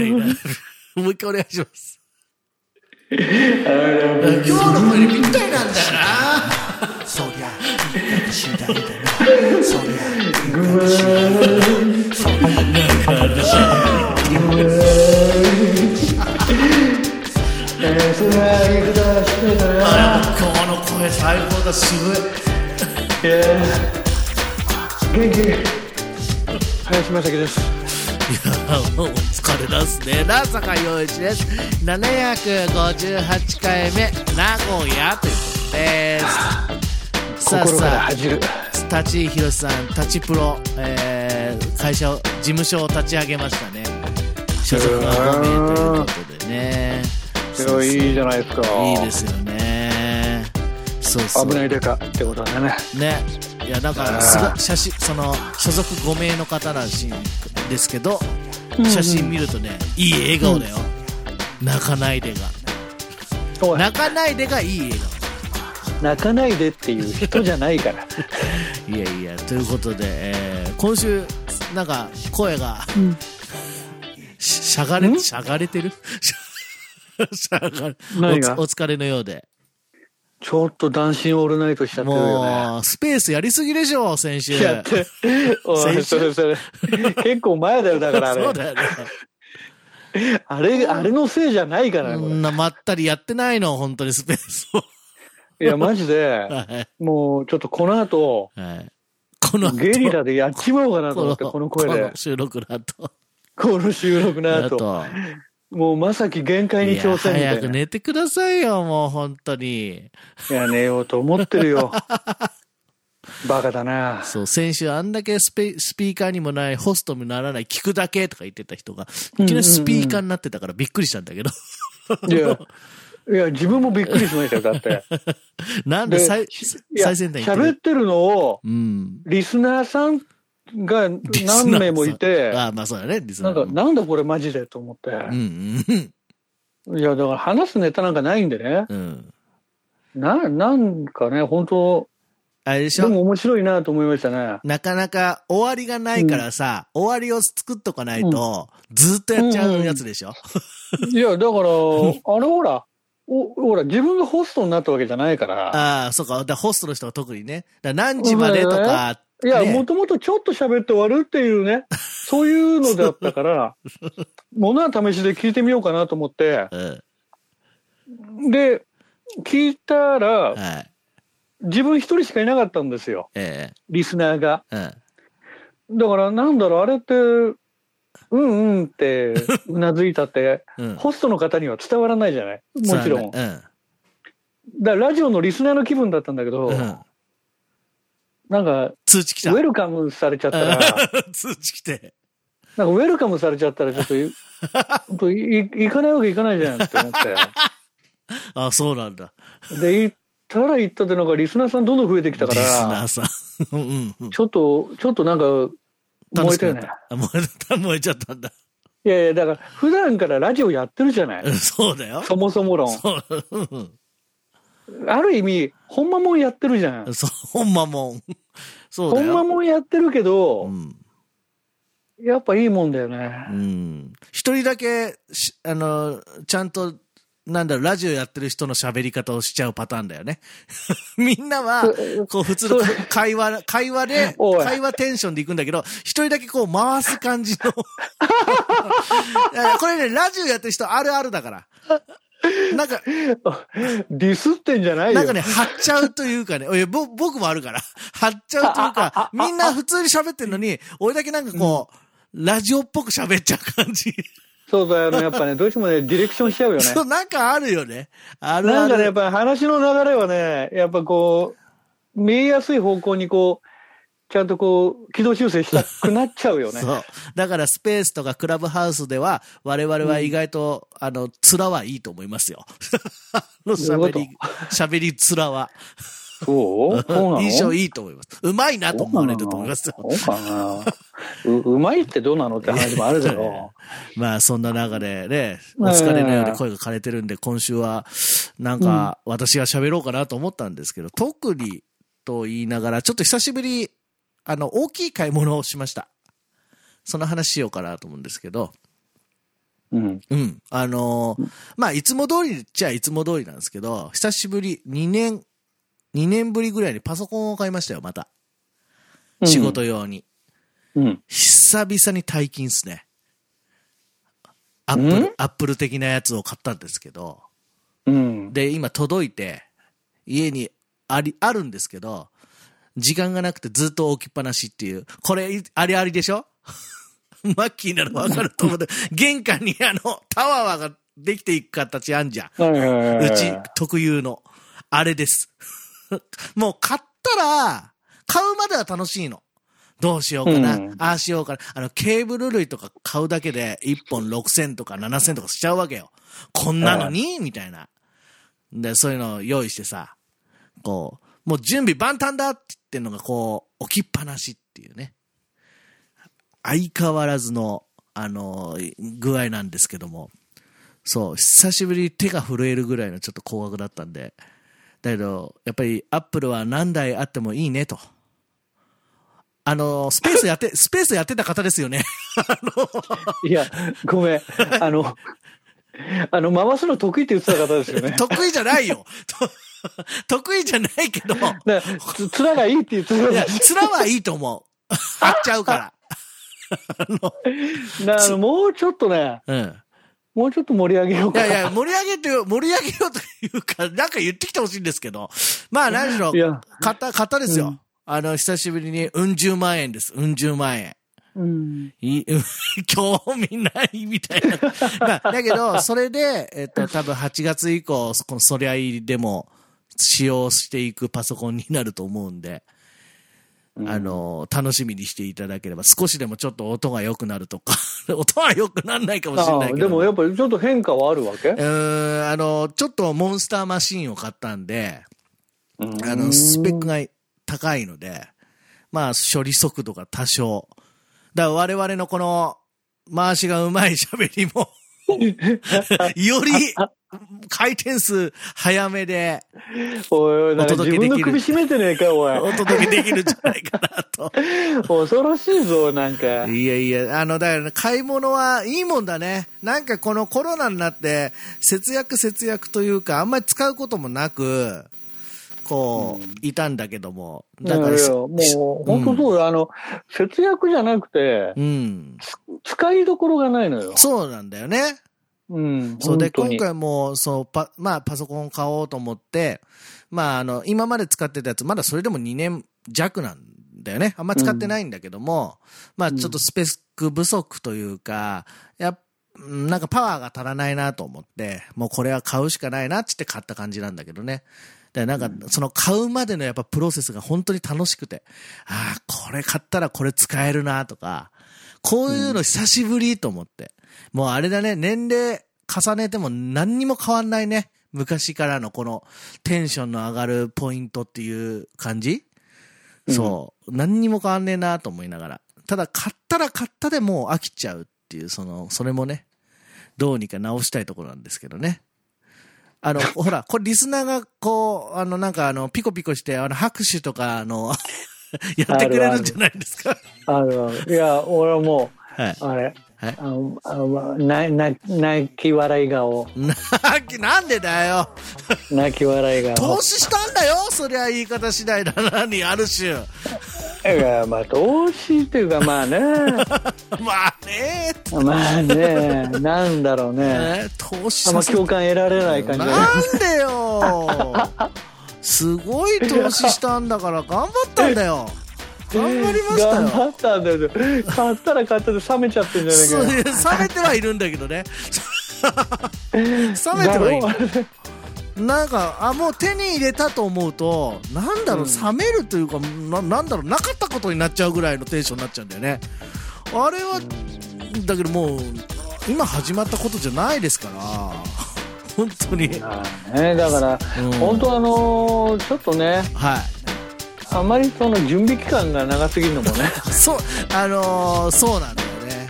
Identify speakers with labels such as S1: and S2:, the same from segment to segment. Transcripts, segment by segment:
S1: いな。もう一回お願いします。今日の声にぴったりなんだよな。そりゃ、いいか次第だな。そりゃ、いいか次第だ。そりゃ、だから、
S2: それはいくだしてたな。
S1: あ今日の声最高だ、渋い。
S2: いや元気。林正樹です。
S1: いや、もうお疲れだっすね。な坂陽一です。758回目、名古屋ということです。さあさ
S2: 恥じる。
S1: あ、立井宏さん、立ちプロ、えー、会社を、事務所を立ち上げましたね。所属が5名ということでね。
S2: いいじゃないですか。
S1: いいですよね。そうそう。
S2: 危ないデカってことだね。
S1: ね。いや、なんか、すごい、写真、その、所属5名の方らしいんですけど、写真見るとね、いい笑顔だよ。泣かないでが。泣かないでがいい笑
S2: 泣かないでっていう人じゃないから。
S1: 顔。いやいや、ということで、えー今週、なんか、声が、ししゃがれ、しゃがれてる？しゃがお疲れのようで。
S2: ちょっと男子オールナイトしちゃってるよね。
S1: もう、スペースやりすぎでしょ、先週。
S2: やって。おい、
S1: 先週
S2: それそれ。結構前だよ、だからあれ。
S1: そうだよね。
S2: あれ、あれのせいじゃないからね、こ
S1: そんなまったりやってないの、本当にスペースを。
S2: れ。いや、マジで、
S1: はい。
S2: もうちょっとこの後、
S1: はい。この後
S2: ゲリラでやっちまおうかなと思って、この声で
S1: この。収録の後。
S2: この収録の後。もうまさき限界に挑戦みたい
S1: 早く寝てくださいよ、もう本当に。
S2: や、寝ようと思ってるよ。バカだな。
S1: そう、先週あんだけスペスピーカーにもない、ホストにならない、聞くだけとか言ってた人が、いきなりスピーカーになってたからびっくりしたんだけど。
S2: いや、いや、自分もびっくりしましたよ、だって。で
S1: なんで最最先端
S2: 喋ってるのを、
S1: うん。
S2: リスナーさんが何名もいて、
S1: ああ、まあそうだね、
S2: なんか、なんだこれマジでと思って。
S1: うんうん。
S2: いや、だから話すネタなんかないんでね。
S1: うん。
S2: な、なんかね、本当
S1: あれでしょ？
S2: でも面白いなと思いましたね。
S1: なかなか終わりがないからさ、終わりを作っとかないと、ずっとやっちゃうやつでしょ、
S2: いや、だから、あれほら、おほら、自分がホストになったわけじゃないから。
S1: ああ、そうか。だホストの人は特にね。何時までとか、
S2: いや、
S1: ね
S2: もともとちょっと喋って終わるっていうね、そういうのだったから、ものは試しで聞いてみようかなと思って、
S1: うん。
S2: で、聞いたら、
S1: はい。
S2: 自分一人しかいなかったんですよ、
S1: え
S2: リスナーが。
S1: えうん。
S2: だから、なんだろう、あれって、うんうんって うなずいたって、
S1: うん。
S2: ホストの方には伝わらないじゃない？もちろん。
S1: そうだね
S2: だラジオのリスナーの気分だったんだけど。なんか、
S1: 通知来た
S2: ウェ。ルカムされちゃったら、
S1: 通知来て。
S2: なんかウェルカムされちゃったら、ちょっとい、本当い行かないわけいかないじゃんって思っ
S1: あそうなんだ。
S2: て。で、行ったら行ったで、なんかリスナーさんどんどん増えてきたか
S1: リスナ
S2: ら
S1: ー、さん。うんうん。
S2: ちょっと、ちょっとなんか、燃えたよね。
S1: あ燃えた、燃えちゃったんだ。
S2: いやいや、だから、普段からラジオやってるじゃない。
S1: うんそうだよ。
S2: そもそも論。
S1: そう。うん
S2: ある意味、ほんまもんやってるじゃん。
S1: そう、ほんまもん。そうだよ。
S2: ほんまもんやってるけど
S1: う、ん。
S2: やっぱいいもんだよね。
S1: うん。一人だけし、あの、ちゃんと、なんだろう、ラジオやってる人の喋り方をしちゃうパターンだよね。みんなは、こう普通の
S2: そ
S1: 会話、会話で、会話テンションで行くんだけど、一人だけこう回す感じの。これね、ラジオやってる人あるあるだから。なんか、
S2: ディスってんじゃないよ。
S1: なんかね、張っちゃうというかね、いやぼ僕もあるから、張っちゃうというか、みんな普通に喋ってるのに、俺だけなんかこう、ラジオっぽく喋っちゃう感じ。
S2: そうだよね。やっぱね、どうしてもね、ディレクションしちゃうよね。
S1: そう、なんかあるよね。あるある。
S2: なんかね、やっぱり話の流れはね、やっぱこう、見えやすい方向にこう、ちゃんとこう、軌道修正したくなっちゃうよね。
S1: そう。だからスペースとかクラブハウスでは、我々は意外と、あの、面はいいと思いますよ。あの喋り、喋り面は。
S2: そう？
S1: 印象いいと思います。うまいなと思われると思いますよ。
S2: そうかな。う、うまいってどうなのって話もあるけど。
S1: まあ、そんな中でね、お疲れのように声が枯れてるんで、今週は、なんか、私が喋ろうかなと思ったんですけど、特にと言いながら、ちょっと久しぶり、あの、大きい買い物をしました。その話しようかなと思うんですけど、
S2: うん。
S1: うん。あのーまあ、いつも通りっちゃいつも通りなんですけど、久しぶり、2年、2年ぶりぐらいにパソコンを買いましたよ、また。仕事用に。
S2: うん。
S1: 久々に大金っすね。アップ
S2: ん？
S1: ル、アップル的なやつを買ったんですけど、
S2: うん。
S1: で、今届いて、家にあり、あるんですけど、時間がなくてずっと置きっぱなしっていう、これ、ありありでしょ？マッキーならわかると思う。玄関にあの、タワーができていく形あんじゃん。うち特有の。あれです。もう買ったら、買うまでは楽しいの。どうしようかな。
S2: うん
S1: ああしようかな。あの、ケーブル類とか買うだけで1本6000とか7000とかしちゃうわけよ。こんなのに？みたいな。で、そういうのを用意してさ、こう、もう準備万端だって言ってんのがこう、置きっぱなしっていうね。相変わらずの、あの、具合なんですけども。そう、久しぶりに手が震えるぐらいのちょっと高額だったんで。だけど、やっぱりアップルは何台あってもいいねと。あの、スペースやって、スペースやってた方ですよね。
S2: いや、ごめん。あの、あの、回すの得意って言ってた方ですよね。
S1: 得意じゃないよ。と 得意じゃないけど、
S2: つ面がいいって言ってた方
S1: や、
S2: です
S1: 面はいいと思う。張っちゃうから。
S2: だからもうちょっとね、
S1: うん。
S2: もうちょっと盛り上げようか
S1: いやいや、盛り上げてよ、盛り上げようというか、なんか言ってきてほしいんですけど。まあ、何しろ
S2: い、や、
S1: 買った、買ったですよ。
S2: うん
S1: あの、久しぶりに、うん十万円です。うん十万円。
S2: うん。
S1: 興味ないみたいな。まあ、だけど、それで、えっと、多分8月以降、このそりゃいでも使用していくパソコンになると思うんで、あの、楽しみにしていただければ、少しでもちょっと音が良くなるとか、音は良くならないかもしれ
S2: あ
S1: ないけど。
S2: あでもやっぱりちょっと変化はあるわけ？
S1: うーん、あの、ちょっとモンスターマシンを買ったんで、あ
S2: あ
S1: の、スペックが高いので、まあ、処理速度が多少。だから我々のこの、回しがうまい喋りも、より回転数早めで
S2: おいおい、なんか
S1: お届けできる
S2: 自分の首絞めてねえか、おい。
S1: お届けできるんじゃないかなと。
S2: 恐ろしいぞ、なんか。
S1: いやいや、あの、だからね、買い物はいいもんだね。なんかこのコロナになって、節約節約というか、あんまり使うこともなく、こう、いたんだけども。だから
S2: いやいや、もう、本当そうよ。あの、節約じゃなくて
S1: う、ん。
S2: 使いどころがないのよ。
S1: そうなんだよね。
S2: うん。
S1: そうで、今回も、そう、パ、まあ、パソコンを買おうと思って、まあ、あの、今まで使ってたやつ、まだそれでも2年弱なんだよね。あんま使ってないんだけども、まあ、ちょっとスペック不足というか、やっうんなんかパワーが足らないなと思って、もうこれは買うしかないなっつって買った感じなんだけどね。で、なんか、その買うまでのやっぱプロセスが本当に楽しくて、ああ、これ買ったらこれ使えるなとか、こういうの久しぶりと思って。もうあれだね、年齢重ねても何にも変わんないね。昔からのこのテンションの上がるポイントっていう感じ、そう。何にも変わんねえなと思いながら。ただ買ったら買ったでもう飽きちゃうっていう、その、それもね、どうにか直したいところなんですけどね。あの、ほら、これリスナーがこう、あの、なんかあの、ピコピコして、あの、拍手とか、あの、やってくれるんじゃないですか？
S2: あるある。いや、俺はも
S1: はい。
S2: う、あれ、
S1: はい
S2: あなな泣き笑い顔。
S1: な、なんでだよ。
S2: 泣き笑い顔
S1: 投。資したんだよ。そりゃ言い方次第だな、に、ある種。
S2: いや、まあ、投資っていうか、まあね。
S1: まあね。
S2: まあね、なんだろうね。
S1: ね投資
S2: あんま共感得られない感じ
S1: なんでよ。すごい投資したんだから頑張ったんだよ。頑張りました
S2: 頑
S1: よ。
S2: 張ったんだよ。買ったら買ったで冷めちゃってんじゃないかよ。
S1: 冷めてはいるんだけどね。冷めてはいる。なんか、あ、もう手に入れたと思うと、なんだろう、
S2: うん
S1: 冷めるというか、ななんだろう、なかったことになっちゃうぐらいのテンションになっちゃうんだよね。あれは、だけどもう、今始まったことじゃないですから、本当に。
S2: ね、だから、
S1: うん
S2: 本当あのーちょっとね、
S1: はい。
S2: あまりその準備期間が長すぎるのもね。
S1: そう、あのーそうなんだよね。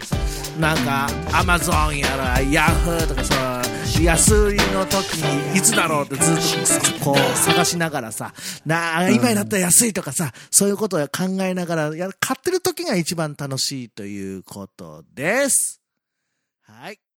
S1: なんか、アマゾンやら、ヤフーとかさ、安売りの時にいつだろうってずっとこう探しながらさ、なあ、今になったら安いとかさ、そういうことを考えながらや、買ってる時が一番楽しいということです。はい。